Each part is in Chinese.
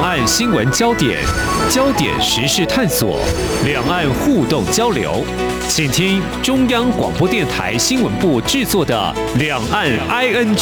两岸新闻焦点、焦点时事探索、两岸互动交流，请听中央广播电台新闻部制作的《两岸 ING》。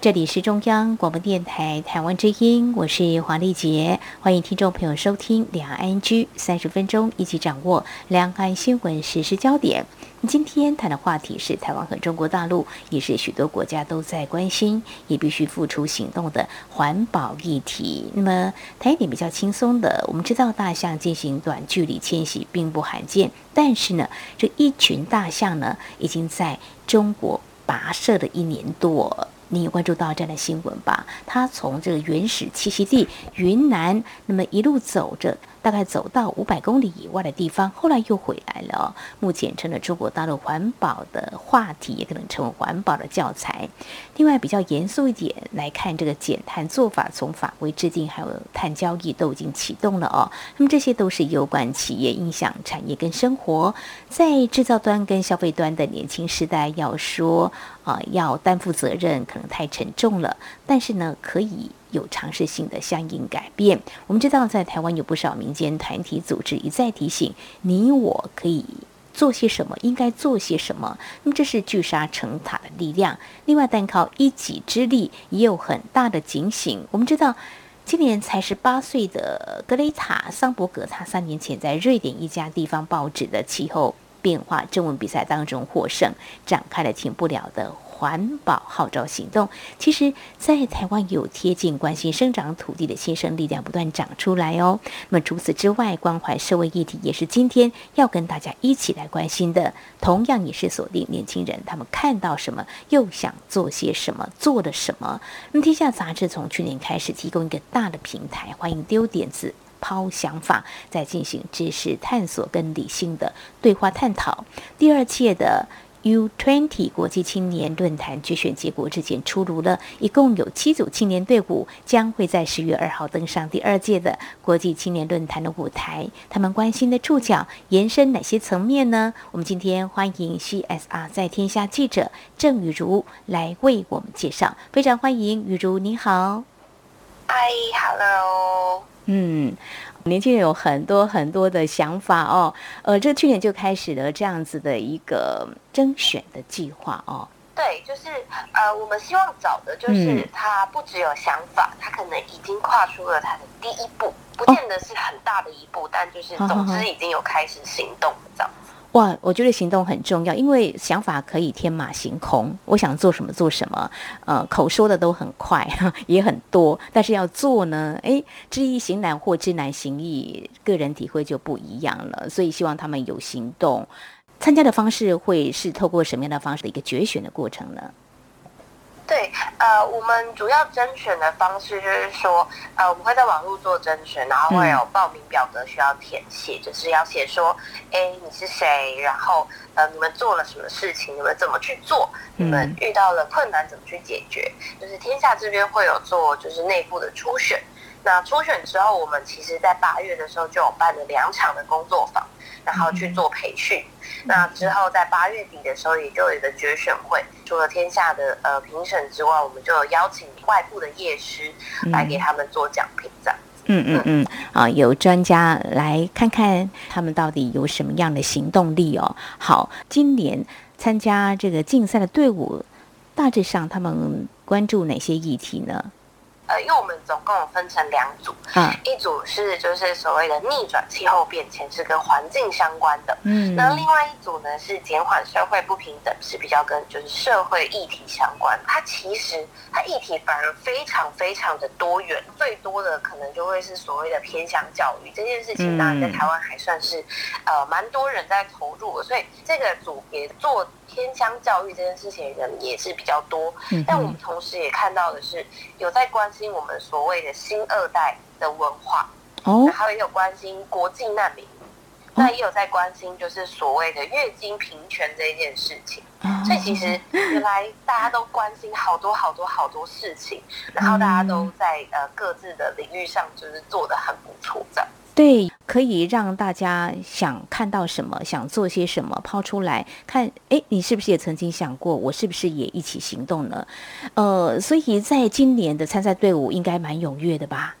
这里是中央广播电台台湾之音，我是黄丽杰，欢迎听众朋友收听两岸 ING 三十分钟，一起掌握两岸新闻实时焦点。今天谈的话题是台湾和中国大陆，也是许多国家都在关心，也必须付出行动的环保议题。那么谈一点比较轻松的，我们知道大象进行短距离迁徙并不罕见，但是呢，这一群大象呢，已经在中国跋涉了一年多。你有关注到这样的新闻吧？它从这个原始栖息地云南，那么一路走着。大概走到五百公里以外的地方，后来又回来了。目前成了中国大陆环保的话题，也可能成为环保的教材。另外，比较严肃一点来看，这个减碳做法，从法规制定还有碳交易都已经启动了哦。那么这些都是有关企业影响产业跟生活，在制造端跟消费端的年轻时代要说啊，要担负责任，可能太沉重了。但是呢，可以。有尝试性的相应改变。我们知道，在台湾有不少民间团体组织一再提醒你我可以做些什么，应该做些什么。那么，这是聚沙成塔的力量。另外，单靠一己之力也有很大的警醒。我们知道，今年才十八岁的格雷塔·桑伯格，他三年前在瑞典一家地方报纸的气候变化征文比赛当中获胜，展开了停不了的。环保号召行动，其实，在台湾有贴近关心生长土地的新生力量不断长出来哦。那么除此之外，关怀社会议题也是今天要跟大家一起来关心的。同样也是锁定年轻人，他们看到什么，又想做些什么，做了什么。那么天下杂志从去年开始提供一个大的平台，欢迎丢点子、抛想法，在进行知识探索跟理性的对话探讨。第二届的。U20 国际青年论坛决选结果日前出炉了，一共有七组青年队伍将会在十月二号登上第二届的国际青年论坛的舞台。他们关心的触角延伸哪些层面呢？我们今天欢迎 CSR 在天下记者郑雨茹来为我们介绍。非常欢迎雨茹，你好。嗨，Hello。嗯。年轻人有很多很多的想法哦，呃，这去年就开始了这样子的一个征选的计划哦。对，就是呃，我们希望找的就是他不只有想法，他可能已经跨出了他的第一步，不见得是很大的一步，但就是总之已经有开始行动这样。哇，我觉得行动很重要，因为想法可以天马行空，我想做什么做什么，呃，口说的都很快，也很多，但是要做呢，诶，知易行难或知难行易，个人体会就不一样了。所以希望他们有行动，参加的方式会是透过什么样的方式的一个决选的过程呢？对，呃，我们主要甄选的方式就是说，呃，我们会在网络做甄选，然后会有报名表格需要填写，就是要写说，哎，你是谁，然后，呃，你们做了什么事情，你们怎么去做，你们遇到了困难怎么去解决，就是天下这边会有做，就是内部的初选。那初选之后，我们其实在八月的时候就有办了两场的工作坊，然后去做培训。那之后在八月底的时候，也就有一个决选会。除了天下的呃评审之外，我们就有邀请外部的业师来给他们做讲评，这样。嗯嗯嗯，啊，有专家来看看他们到底有什么样的行动力哦。好，今年参加这个竞赛的队伍，大致上他们关注哪些议题呢？呃，因为我们总共有分成两组，嗯，一组是就是所谓的逆转气候变迁是跟环境相关的，嗯，那另外一组呢是减缓社会不平等，是比较跟就是社会议题相关。它其实它议题反而非常非常的多元，最多的可能就会是所谓的偏向教育这件事情，当然在台湾还算是呃蛮多人在投入，所以这个组别做。偏乡教育这件事情人也是比较多，但我们同时也看到的是，有在关心我们所谓的新二代的文化，哦，然后也有关心国际难民，那也有在关心就是所谓的月经平权这一件事情。所以其实原来大家都关心好多好多好多事情，然后大家都在呃各自的领域上就是做的很不错这样。子。对，可以让大家想看到什么，想做些什么，抛出来看。哎，你是不是也曾经想过，我是不是也一起行动呢？呃，所以在今年的参赛队伍应该蛮踊跃的吧？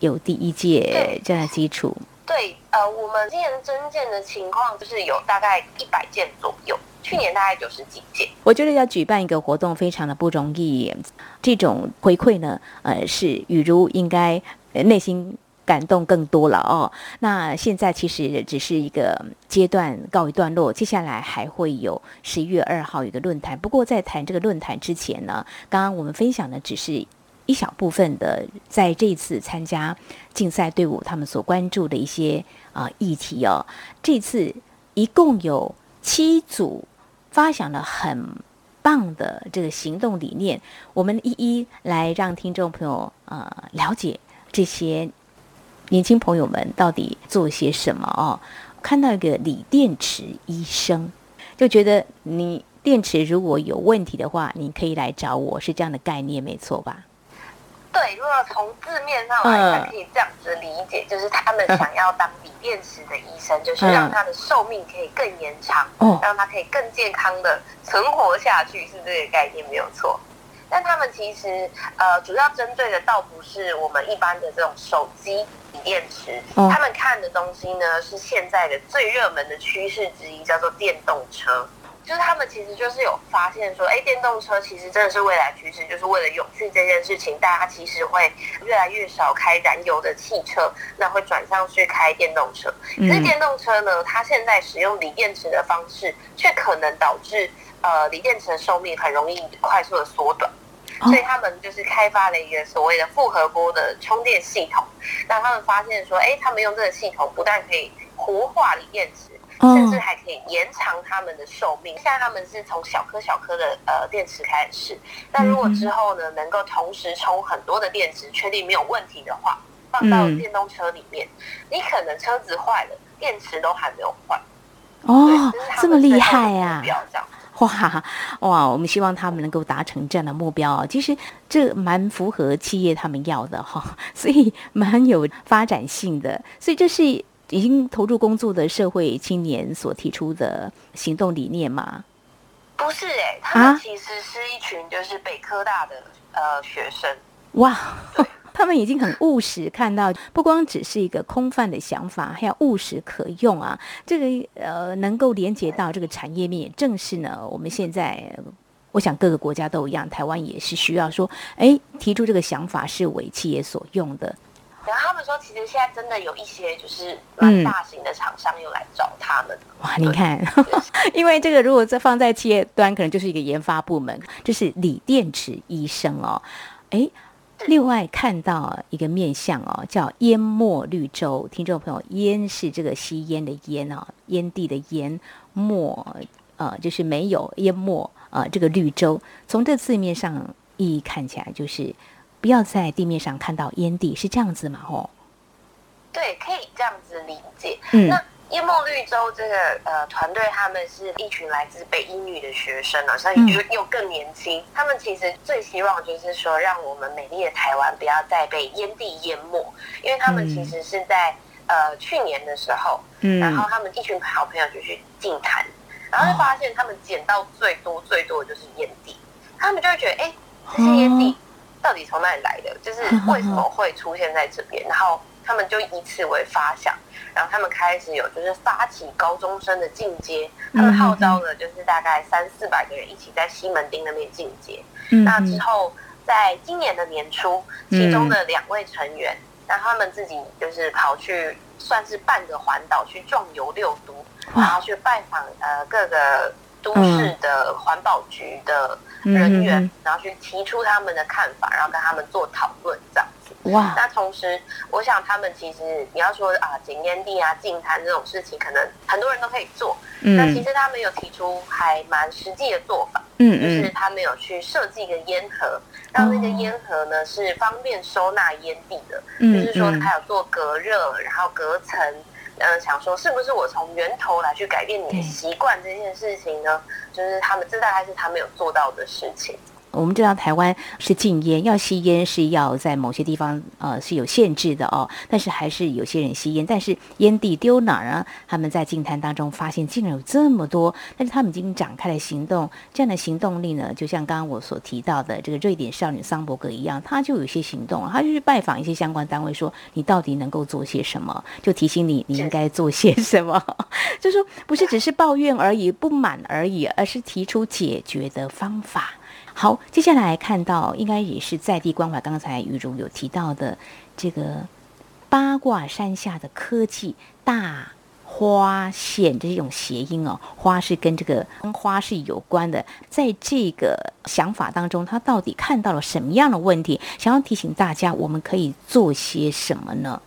有第一届这样的基础。对，呃，我们今年增件的情况就是有大概一百件左右，去年大概九十几件。我觉得要举办一个活动非常的不容易，这种回馈呢，呃，是雨如应该内心。感动更多了哦。那现在其实只是一个阶段告一段落，接下来还会有十一月二号一个论坛。不过在谈这个论坛之前呢，刚刚我们分享的只是一小部分的，在这次参加竞赛队伍他们所关注的一些啊议题哦。这次一共有七组发想了很棒的这个行动理念，我们一一来让听众朋友呃了解这些。年轻朋友们到底做些什么哦？看到一个锂电池医生，就觉得你电池如果有问题的话，你可以来找我，是这样的概念，没错吧？对，如果从字面上来看，可以这样子理解，就是他们想要当锂电池的医生，就是让他的寿命可以更延长，让他可以更健康的存活下去，是这个概念没有错。但他们其实呃，主要针对的倒不是我们一般的这种手机锂。电池，他们看的东西呢是现在的最热门的趋势之一，叫做电动车。就是他们其实就是有发现说，哎，电动车其实真的是未来趋势，就是为了永续这件事情，大家其实会越来越少开燃油的汽车，那会转向去开电动车。可是电动车呢，它现在使用锂电池的方式，却可能导致呃锂电池的寿命很容易快速的缩短。所以他们就是开发了一个所谓的复合波的充电系统。那他们发现说，哎，他们用这个系统不但可以活化锂电池，甚至还可以延长他们的寿命。现在他们是从小颗小颗的呃电池开始试。那如果之后呢，能够同时充很多的电池，确定没有问题的话，放到电动车里面，你可能车子坏了，电池都还没有坏。哦，这么厉害呀！哇哇！我们希望他们能够达成这样的目标啊！其实这蛮符合企业他们要的哈，所以蛮有发展性的。所以这是已经投入工作的社会青年所提出的行动理念吗？不是哎，他们其实是一群就是北科大的呃学生。哇！他们已经很务实，看到不光只是一个空泛的想法，还要务实可用啊！这个呃，能够连接到这个产业面，正是呢，我们现在我想各个国家都一样，台湾也是需要说，哎，提出这个想法是为企业所用的。然后他们说，其实现在真的有一些就是蛮大型的厂商又来找他们。哇，你看，因为这个如果在放在企业端，可能就是一个研发部门，就是锂电池医生哦，哎。另外看到一个面相哦，叫淹没绿洲。听众朋友，淹是这个吸烟的烟哦，烟蒂的烟，没呃就是没有淹没呃这个绿洲。从这字面上意义看起来，就是不要在地面上看到烟蒂，是这样子嘛？哦，对，可以这样子理解。嗯。叶梦绿洲这个呃团队，他们是一群来自北英女的学生啊，所以又又更年轻。他们其实最希望就是说，让我们美丽的台湾不要再被烟蒂淹没。因为他们其实是在呃去年的时候，嗯然后他们一群好朋友就去净滩，然后就发现他们捡到最多最多的就是烟蒂。他们就会觉得，哎，这些烟蒂到底从哪里来的？就是为什么会出现在这边？然后他们就以此为发想。然后他们开始有就是发起高中生的进阶，他们号召了就是大概三四百个人一起在西门町那边进阶。那之后在今年的年初，其中的两位成员，那他们自己就是跑去算是半个环岛去壮游六都，然后去拜访呃各个都市的环保局的人员，然后去提出他们的看法，然后跟他们做讨论这样子。哇！那同时，我想他们其实你要说啊，捡烟蒂啊、净滩这种事情，可能很多人都可以做。嗯。那其实他们有提出还蛮实际的做法。嗯就是他们有去设计一个烟盒，让那个烟盒呢是方便收纳烟蒂的。嗯。就是说，它有做隔热，然后隔层。嗯，想说是不是我从源头来去改变你的习惯这件事情呢？就是他们这大概是他们有做到的事情。我们知道台湾是禁烟，要吸烟是要在某些地方呃是有限制的哦，但是还是有些人吸烟，但是烟蒂丢哪儿啊？他们在净滩当中发现竟然有这么多，但是他们已经展开了行动，这样的行动力呢，就像刚刚我所提到的这个瑞典少女桑伯格一样，他就有些行动，他就去拜访一些相关单位，说你到底能够做些什么，就提醒你你应该做些什么，就说不是只是抱怨而已、不满而已，而是提出解决的方法。好，接下来看到应该也是在地关怀。刚才雨茹有提到的这个八卦山下的科技大花线这种谐音哦，花是跟这个花是有关的。在这个想法当中，他到底看到了什么样的问题？想要提醒大家，我们可以做些什么呢？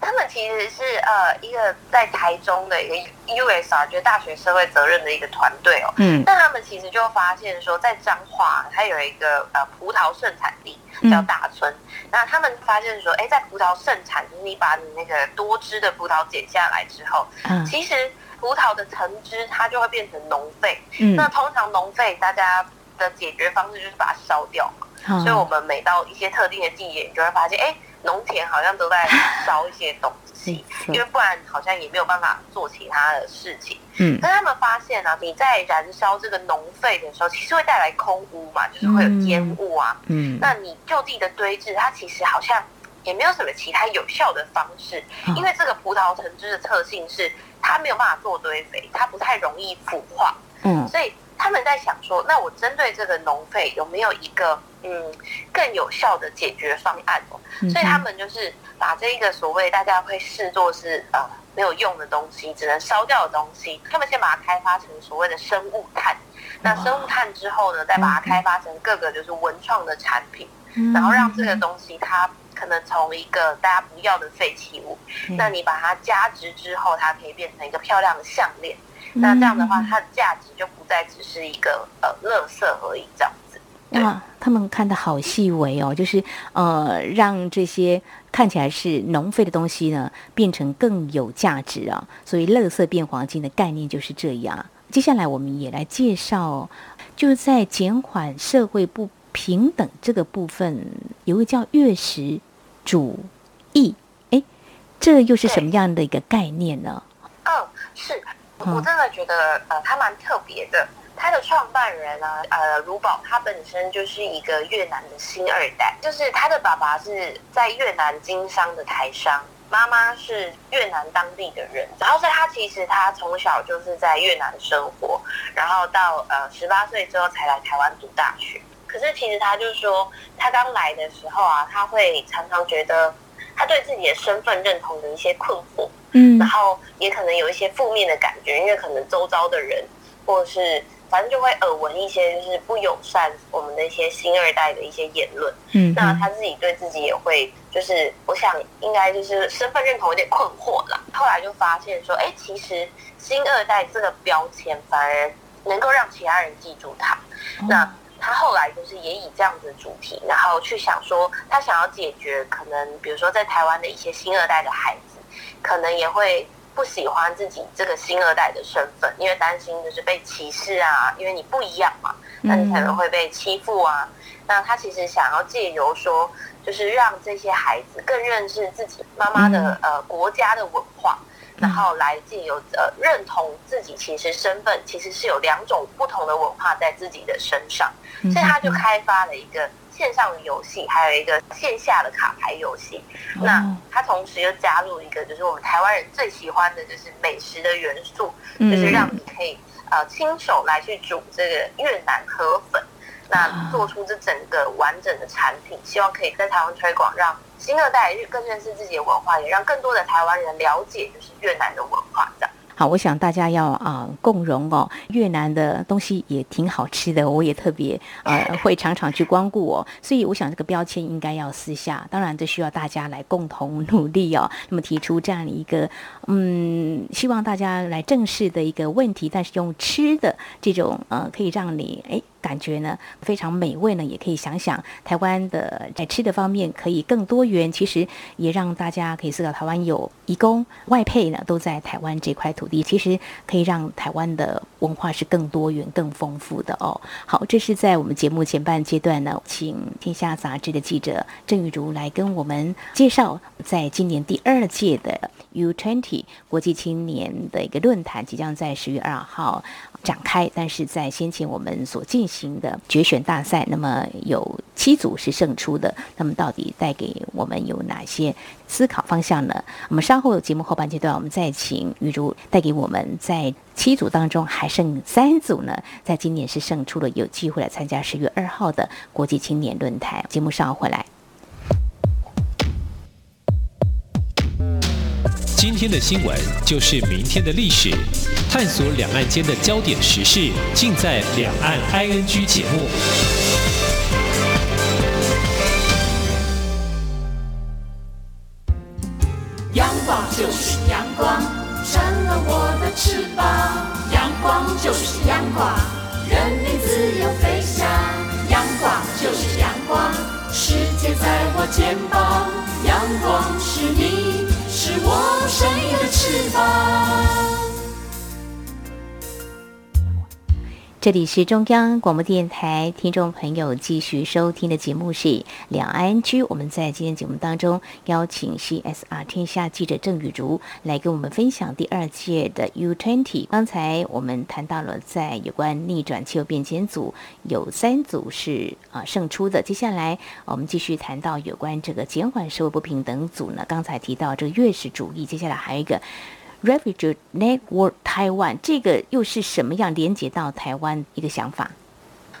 他们其实是呃一个在台中的一个 USR，就是大学社会责任的一个团队哦。嗯。那他们其实就发现说，在彰化它有一个呃葡萄盛产地叫大村。那他们发现说，哎，在葡萄盛产，就是你把你那个多汁的葡萄剪下来之后，嗯，其实葡萄的橙汁它就会变成农废。嗯。那通常农废大家的解决方式就是把它烧掉嘛。所以我们每到一些特定的季节，你就会发现，哎。农田好像都在烧一些东西，因为不然好像也没有办法做其他的事情。嗯，但他们发现呢，你在燃烧这个农废的时候，其实会带来空污嘛，就是会有烟雾啊。嗯，那你就地的堆置，它其实好像也没有什么其他有效的方式，因为这个葡萄藤汁的特性是它没有办法做堆肥，它不太容易腐化。嗯，所以他们在想说，那我针对这个农废有没有一个？嗯，更有效的解决方案哦，所以他们就是把这一个所谓大家会视作是呃没有用的东西，只能烧掉的东西，他们先把它开发成所谓的生物炭。那生物炭之后呢，再把它开发成各个就是文创的产品，然后让这个东西它可能从一个大家不要的废弃物，那你把它加值之后，它可以变成一个漂亮的项链。那这样的话，它的价值就不再只是一个呃垃圾而已，这样子。哇，他们看的好细微哦，就是呃，让这些看起来是农废的东西呢，变成更有价值啊。所以，垃圾变黄金的概念就是这样。接下来，我们也来介绍，就是在减缓社会不平等这个部分，有个叫月食主义，哎，这又是什么样的一个概念呢？嗯，是我真的觉得呃，他蛮特别的。他的创办人呢，呃，卢宝，他本身就是一个越南的新二代，就是他的爸爸是在越南经商的台商，妈妈是越南当地的人，然后所以他其实他从小就是在越南生活，然后到呃十八岁之后才来台湾读大学。可是其实他就说，他刚来的时候啊，他会常常觉得他对自己的身份认同的一些困惑，嗯，然后也可能有一些负面的感觉，因为可能周遭的人或者是。反正就会耳闻一些就是不友善我们的一些新二代的一些言论，嗯，那他自己对自己也会就是我想应该就是身份认同有点困惑了。后来就发现说，哎，其实新二代这个标签反而能够让其他人记住他。那他后来就是也以这样子的主题，然后去想说他想要解决可能比如说在台湾的一些新二代的孩子，可能也会。不喜欢自己这个新二代的身份，因为担心就是被歧视啊，因为你不一样嘛，那你可能会被欺负啊。那他其实想要借由说，就是让这些孩子更认识自己妈妈的呃国家的文化，然后来自由呃认同自己其实身份其实是有两种不同的文化在自己的身上，所以他就开发了一个。线上的游戏，还有一个线下的卡牌游戏。那他同时又加入一个，就是我们台湾人最喜欢的就是美食的元素，就是让你可以呃亲手来去煮这个越南河粉，那做出这整个完整的产品，希望可以在台湾推广，让新二代更认识自己的文化，也让更多的台湾人了解就是越南的文化这样。好，我想大家要啊共荣哦。越南的东西也挺好吃的，我也特别呃会常常去光顾哦。所以我想这个标签应该要撕下，当然这需要大家来共同努力哦。那么提出这样的一个嗯，希望大家来正视的一个问题，但是用吃的这种呃可以让你哎。感觉呢非常美味呢，也可以想想台湾的在吃的方面可以更多元。其实也让大家可以思考，台湾有移工外配呢，都在台湾这块土地，其实可以让台湾的文化是更多元、更丰富的哦。好，这是在我们节目前半阶段呢，请天下杂志的记者郑玉茹来跟我们介绍，在今年第二届的 U20 国际青年的一个论坛，即将在十月二号。展开，但是在先前我们所进行的决选大赛，那么有七组是胜出的，那么到底带给我们有哪些思考方向呢？我们稍后节目后半阶段，我们再请雨竹带给我们，在七组当中还剩三组呢，在今年是胜出了，有机会来参加十月二号的国际青年论坛。节目稍后回来。今天的新闻就是明天的历史，探索两岸间的焦点时事，尽在《两岸 ING》节目。阳光就是阳光，成了我的翅膀。阳光就是阳光，人民自由飞翔。阳光就是阳光，世界在我肩膀。阳光是你。是我生命的翅膀。这里是中央广播电台，听众朋友继续收听的节目是两岸居。我们在今天节目当中邀请 CSR 天下记者郑雨茹来跟我们分享第二届的 U20。刚才我们谈到了在有关逆转气候变迁组有三组是啊胜出的，接下来我们继续谈到有关这个减缓社会不平等组呢。刚才提到这个越史主义，接下来还有一个。Refugee Network Taiwan，这个又是什么样连接到台湾一个想法？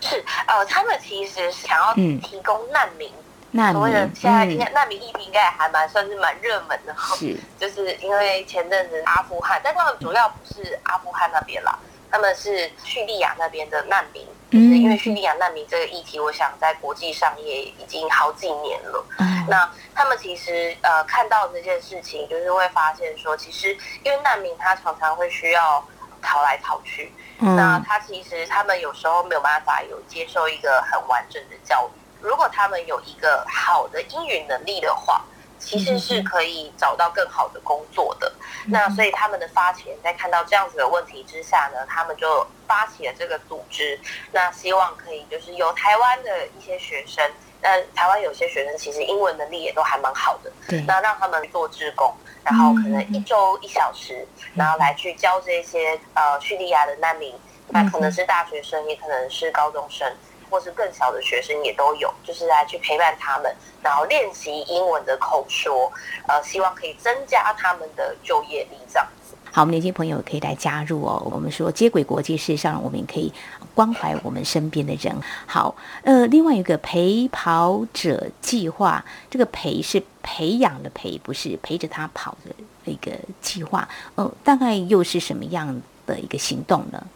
是呃，他们其实想要提供难民，难民现在应该难民议题应该还蛮算是蛮热门的哈。是，就是因为前阵子阿富汗，但他们主要不是阿富汗那边啦，他们是叙利亚那边的难民。就是因为叙利亚难民这个议题，我想在国际上也已经好几年了。那他们其实呃看到这件事情，就是会发现说，其实因为难民他常常会需要逃来逃去，那他其实他们有时候没有办法有接受一个很完整的教育。如果他们有一个好的英语能力的话。其实是可以找到更好的工作的，那所以他们的发起人在看到这样子的问题之下呢，他们就发起了这个组织，那希望可以就是由台湾的一些学生，那台湾有些学生其实英文能力也都还蛮好的，对，那让他们做志工，然后可能一周一小时，然后来去教这些呃叙利亚的难民，那可能是大学生，也可能是高中生。或是更小的学生也都有，就是来去陪伴他们，然后练习英文的口说，呃，希望可以增加他们的就业力这样子。好，我们年轻朋友可以来加入哦。我们说接轨国际，事实上我们也可以关怀我们身边的人。好，呃，另外一个陪跑者计划，这个陪是培养的陪，不是陪着他跑的一个计划。呃，大概又是什么样的一个行动呢？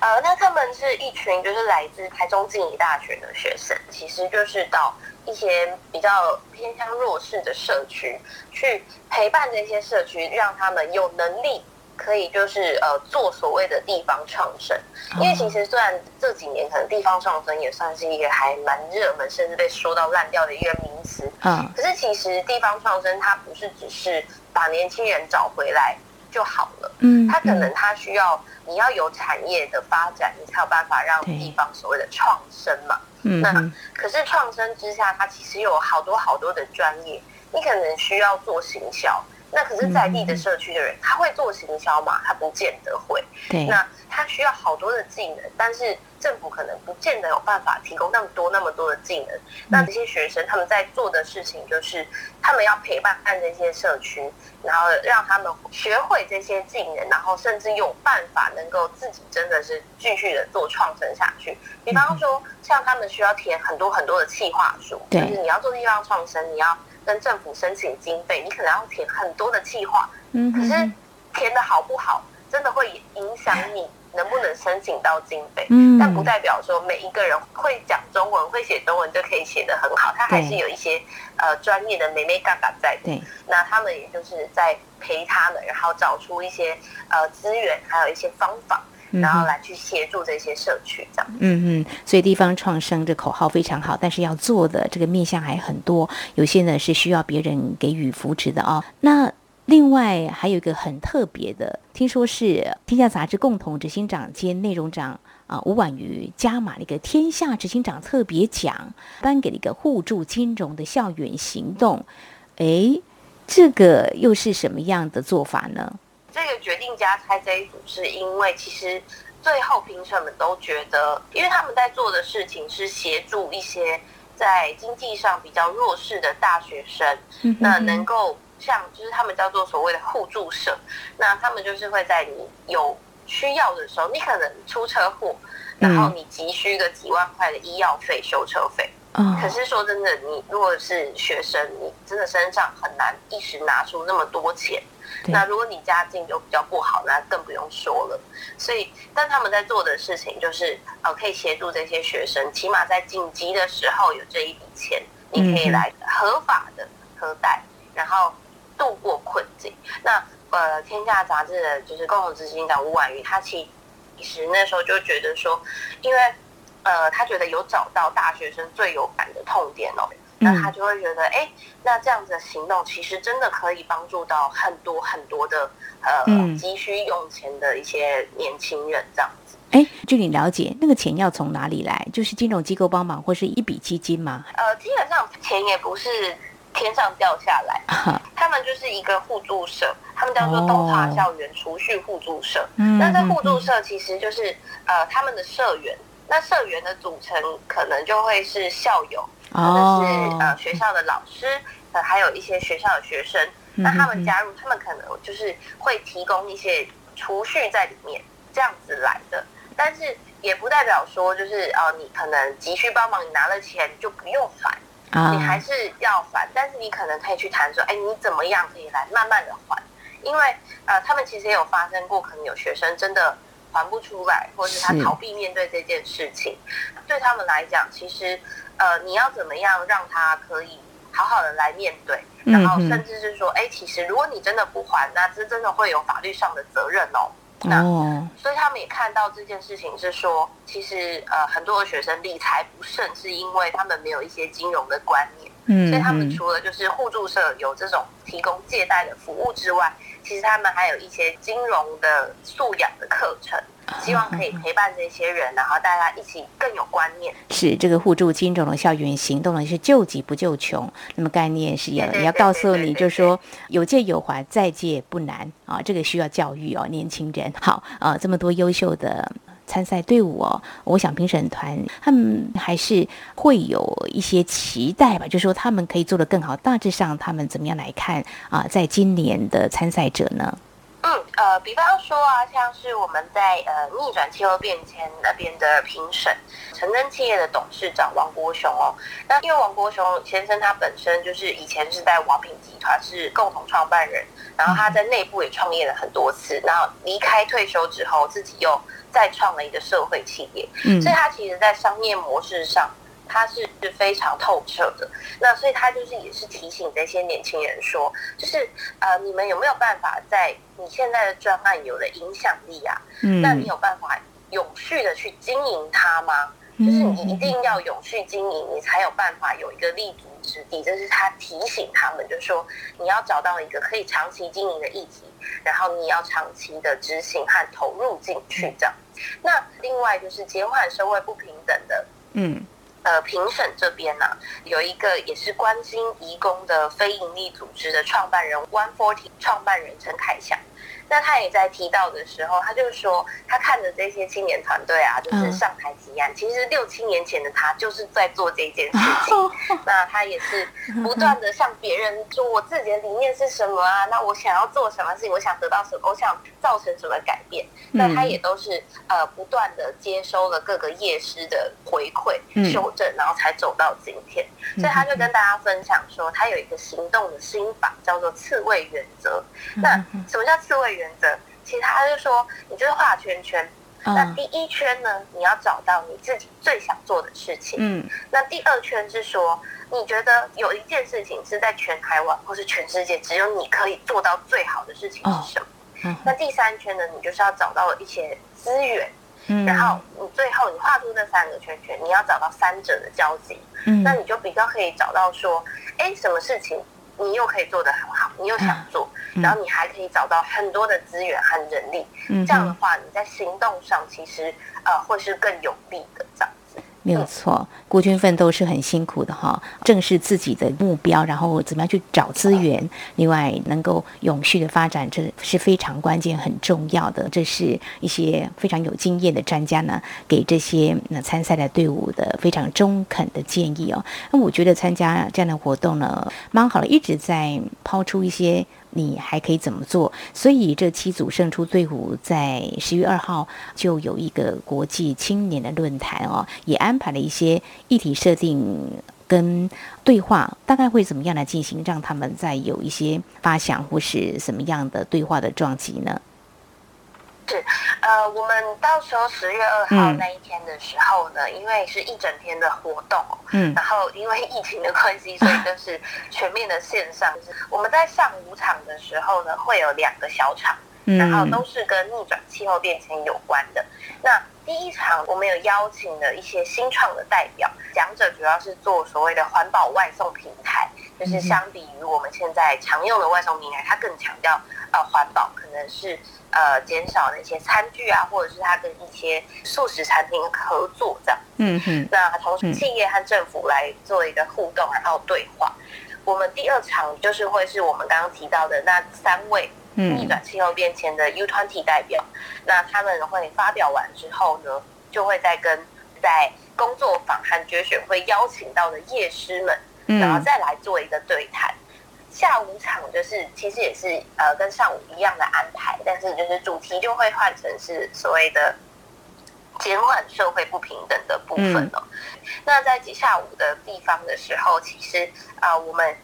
呃，那他们是一群就是来自台中静宜大学的学生，其实就是到一些比较偏向弱势的社区去陪伴这些社区，让他们有能力可以就是呃做所谓的地方创生。因为其实虽然这几年可能地方创生也算是一个还蛮热门，甚至被说到烂掉的一个名词，嗯，可是其实地方创生它不是只是把年轻人找回来就好了，嗯，它可能它需要。你要有产业的发展，你才有办法让地方所谓的创生嘛。嗯那可是创生之下，它其实有好多好多的专业，你可能需要做行销。那可是在地的社区的人，他会做行销吗？他不见得会。对。那他需要好多的技能，但是政府可能不见得有办法提供那么多那么多的技能。那这些学生他们在做的事情，就是他们要陪伴这些社区，然后让他们学会这些技能，然后甚至有办法能够自己真的是继续的做创生下去。比方说，像他们需要填很多很多的企划书，就是你要做地方创生，你要。跟政府申请经费，你可能要填很多的计划，嗯，可是填的好不好，真的会影响你能不能申请到经费，嗯，但不代表说每一个人会讲中文、会写中文就可以写得很好，他还是有一些呃专业的美眉嘎嘎在，对，那他们也就是在陪他们，然后找出一些呃资源，还有一些方法，然后来去协助这些社区这样。嗯嗯，所以地方创生这口号非常好，但是要做的这个面向还很多，有些呢是需要别人给予扶持的啊。那另外还有一个很特别的，听说是《天下》杂志共同执行长兼内容长啊吴婉瑜加码了一个天下执行长特别奖，颁给了一个互助金融的校园行动。哎，这个又是什么样的做法呢？这个决定加拆这一组，是因为其实最后评审们都觉得，因为他们在做的事情是协助一些在经济上比较弱势的大学生，那能够。像就是他们叫做所谓的互助社，那他们就是会在你有需要的时候，你可能出车祸，然后你急需个几万块的医药费、修车费。嗯。可是说真的，你如果是学生，你真的身上很难一时拿出那么多钱。那如果你家境就比较不好，那更不用说了。所以，但他们在做的事情就是，呃，可以协助这些学生，起码在紧急的时候有这一笔钱，你可以来合法的核贷，然后。度过困境。那呃，《天下》杂志的就是共同执行长吴婉瑜，他其实那时候就觉得说，因为呃，他觉得有找到大学生最有感的痛点哦，那他就会觉得，哎，那这样子的行动其实真的可以帮助到很多很多的呃急需用钱的一些年轻人这样子。哎，据你了解，那个钱要从哪里来？就是金融机构帮忙，或是一笔基金吗？呃，基本上钱也不是。天上掉下来，他们就是一个互助社，他们叫做东华校园储蓄互助社。那这互助社其实就是呃他们的社员，那社员的组成可能就会是校友，可能是呃学校的老师，呃还有一些学校的学生。那他们加入，他们可能就是会提供一些储蓄在里面，这样子来的。但是也不代表说就是呃你可能急需帮忙，你拿了钱就不用还。你还是要还，但是你可能可以去谈说，哎，你怎么样可以来慢慢的还？因为呃，他们其实也有发生过，可能有学生真的还不出来，或者是他逃避面对这件事情。对他们来讲，其实呃，你要怎么样让他可以好好的来面对，然后甚至是说，哎，其实如果你真的不还，那这真的会有法律上的责任哦。那所以他们也看到这件事情是说，其实呃很多的学生理财不慎，是因为他们没有一些金融的观念。嗯，所以他们除了就是互助社有这种提供借贷的服务之外，其实他们还有一些金融的素养的课程。希望可以陪伴这些人，然后大家一起更有观念。是这个互助金融的校园行动呢，是救急不救穷。那么概念是要要告诉你，就是说有借有还，再借不难啊。这个需要教育哦，年轻人。好啊，这么多优秀的参赛队伍哦，我想评审团他们还是会有一些期待吧，就是说他们可以做得更好。大致上，他们怎么样来看啊？在今年的参赛者呢？嗯，呃，比方说啊，像是我们在呃逆转气候变迁那边的评审，成真企业的董事长王国雄哦，那因为王国雄先生他本身就是以前是在王品集团是共同创办人，然后他在内部也创业了很多次，然后离开退休之后，自己又再创了一个社会企业，嗯，所以他其实在商业模式上。他是是非常透彻的，那所以他就是也是提醒这些年轻人说，就是呃，你们有没有办法在你现在的专案有了影响力啊？嗯，那你有办法永续的去经营它吗？就是你一定要永续经营，你才有办法有一个立足之地。这是他提醒他们，就是说你要找到一个可以长期经营的议题，然后你要长期的执行和投入进去这样。那另外就是减缓社会不平等的，嗯。呃，评审这边呢，有一个也是关心移工的非营利组织的创办人 One Forty 创办人陈凯翔。那他也在提到的时候，他就说，他看着这些青年团队啊，就是上台提案。其实六七年前的他就是在做这件事情。那他也是不断的向别人说，我自己的理念是什么啊？那我想要做什么事情？我想得到什么？我想造成什么改变？那他也都是呃不断的接收了各个业师的回馈、修正，然后才走到今天。所以他就跟大家分享说，他有一个行动的心法，叫做刺猬原则。那什么叫刺猬？原则，其实他就说，你就是画圈圈。那第一圈呢，你要找到你自己最想做的事情。嗯。那第二圈是说，你觉得有一件事情是在全台湾或是全世界只有你可以做到最好的事情是什么？嗯那第三圈呢，你就是要找到一些资源，嗯然后你最后你画出那三个圈圈，你要找到三者的交集，嗯那你就比较可以找到说，哎，什么事情你又可以做得很好，你又想做，然后你还可以找到很多的资源和人力，这样的话你在行动上其实呃会是更有利的这样。没有错，孤军奋斗是很辛苦的哈。正视自己的目标，然后怎么样去找资源，另外能够永续的发展，这是非常关键、很重要的。这是一些非常有经验的专家呢，给这些那参赛的队伍的非常中肯的建议哦。那我觉得参加这样的活动呢，蛮好的，一直在抛出一些。你还可以怎么做？所以这七组胜出队伍在十月二号就有一个国际青年的论坛哦，也安排了一些议题设定跟对话，大概会怎么样来进行，让他们在有一些发想或是什么样的对话的撞击呢？是，呃，我们到时候十月二号那一天的时候呢，因为是一整天的活动，嗯，然后因为疫情的关系，所以就是全面的线上。就是我们在上午场的时候呢，会有两个小场，然后都是跟逆转气候变迁有关的。那第一场我们有邀请了一些新创的代表，讲者主要是做所谓的环保外送平台，就是相比于我们现在常用的外送平台，它更强调呃环保，可能是。呃，减少那些餐具啊，或者是它跟一些素食餐厅合作这样。嗯哼。那同时，企业和政府来做一个互动，然后对话。我们第二场就是会是我们刚刚提到的那三位逆转气候变迁的 U 团体代表。那他们会发表完之后呢，就会再跟在工作坊和决选会邀请到的业师们，然后再来做一个对谈。下午场就是其实也是呃跟上午一样的安排，但是就是主题就会换成是所谓的减缓社会不平等的部分哦。那在下午的地方的时候，其实啊我们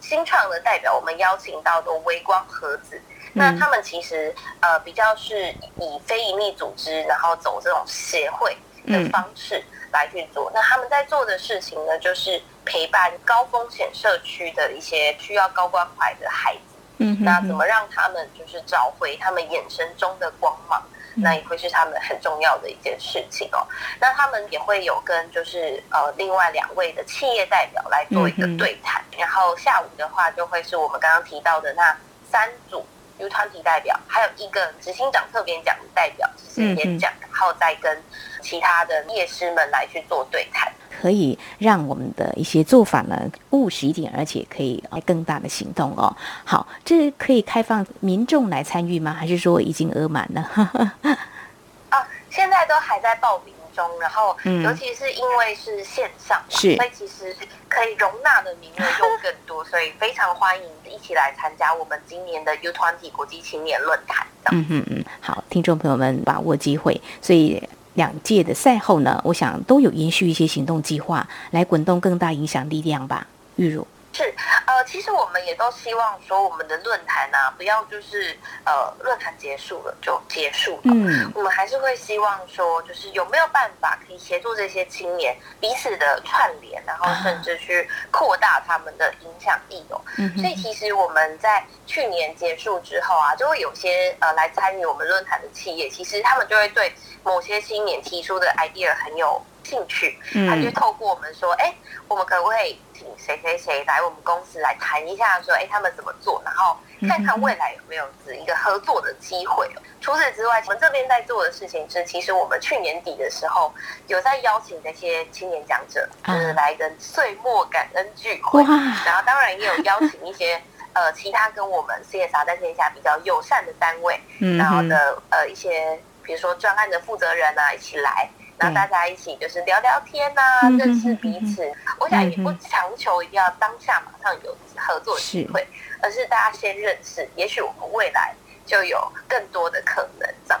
新创的代表，我们邀请到的微光盒子，那他们其实呃比较是以非营利组织，然后走这种协会的方式来去做。那他们在做的事情呢，就是。陪伴高风险社区的一些需要高关怀的孩子，嗯，那怎么让他们就是找回他们眼神中的光芒？那也会是他们很重要的一件事情哦。那他们也会有跟就是呃另外两位的企业代表来做一个对谈，然后下午的话就会是我们刚刚提到的那三组 U 团体代表，还有一个执行长特别奖的代表是演讲，然后再跟其他的业师们来去做对谈。可以让我们的一些做法呢务实一点，而且可以更大的行动哦。好，这可以开放民众来参与吗？还是说已经额满了？啊，现在都还在报名中。然后，尤其是因为是线上，是，所以其实可以容纳的名额又更多，所以非常欢迎一起来参加我们今年的 U 团体国际青年论坛。嗯嗯嗯，好，听众朋友们把握机会，所以。两届的赛后呢，我想都有延续一些行动计划，来滚动更大影响力量吧。玉茹是呃，其实我们也都希望说，我们的论坛呢，不要就是呃，论坛结束了就结束了。嗯，我们还是会希望说，就是有没有办法可以协助这些青年彼此的串联，然后甚至去扩大他们的影响力哦。嗯，所以其实我们在去年结束之后啊，就会有些呃来参与我们论坛的企业，其实他们就会对。某些青年提出的 idea 很有兴趣，他就透过我们说，哎，我们可不可以请谁谁谁来我们公司来谈一下，说，哎，他们怎么做，然后看看未来有没有一个合作的机会。除此之外，我们这边在做的事情是，其实我们去年底的时候有在邀请那些青年讲者，就是来跟岁末感恩聚会，然后当然也有邀请一些 呃其他跟我们 CSR 在线下比较友善的单位，然后的呃一些。比如说专案的负责人啊，一起来，然后大家一起就是聊聊天呐，认识彼此。我想也不强求一定要当下马上有合作机会，而是大家先认识，也许我们未来就有更多的可能这样。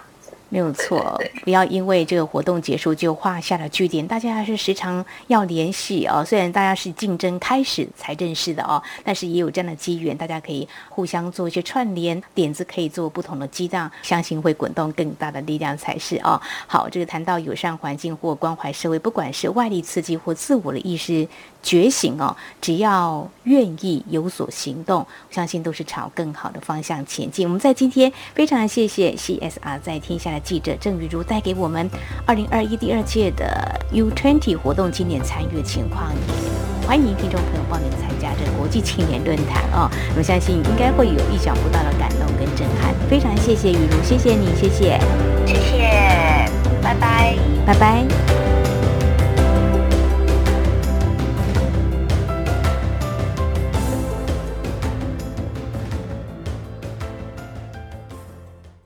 没有错，不要因为这个活动结束就画下了句点。大家还是时常要联系哦。虽然大家是竞争开始才认识的哦，但是也有这样的机缘，大家可以互相做一些串联，点子可以做不同的激荡，相信会滚动更大的力量才是哦。好，这个谈到友善环境或关怀社会，不管是外力刺激或自我的意识。觉醒哦，只要愿意有所行动，相信都是朝更好的方向前进。我们在今天非常谢谢 CSR 在天下的记者郑雨茹带给我们二零二一第二届的 U20 活动今年参与的情况，也欢迎听众朋友报名参加这国际青年论坛哦。我们相信应该会有意想不到的感动跟震撼。非常谢谢雨茹，谢谢你，谢谢，谢谢，拜拜，拜拜。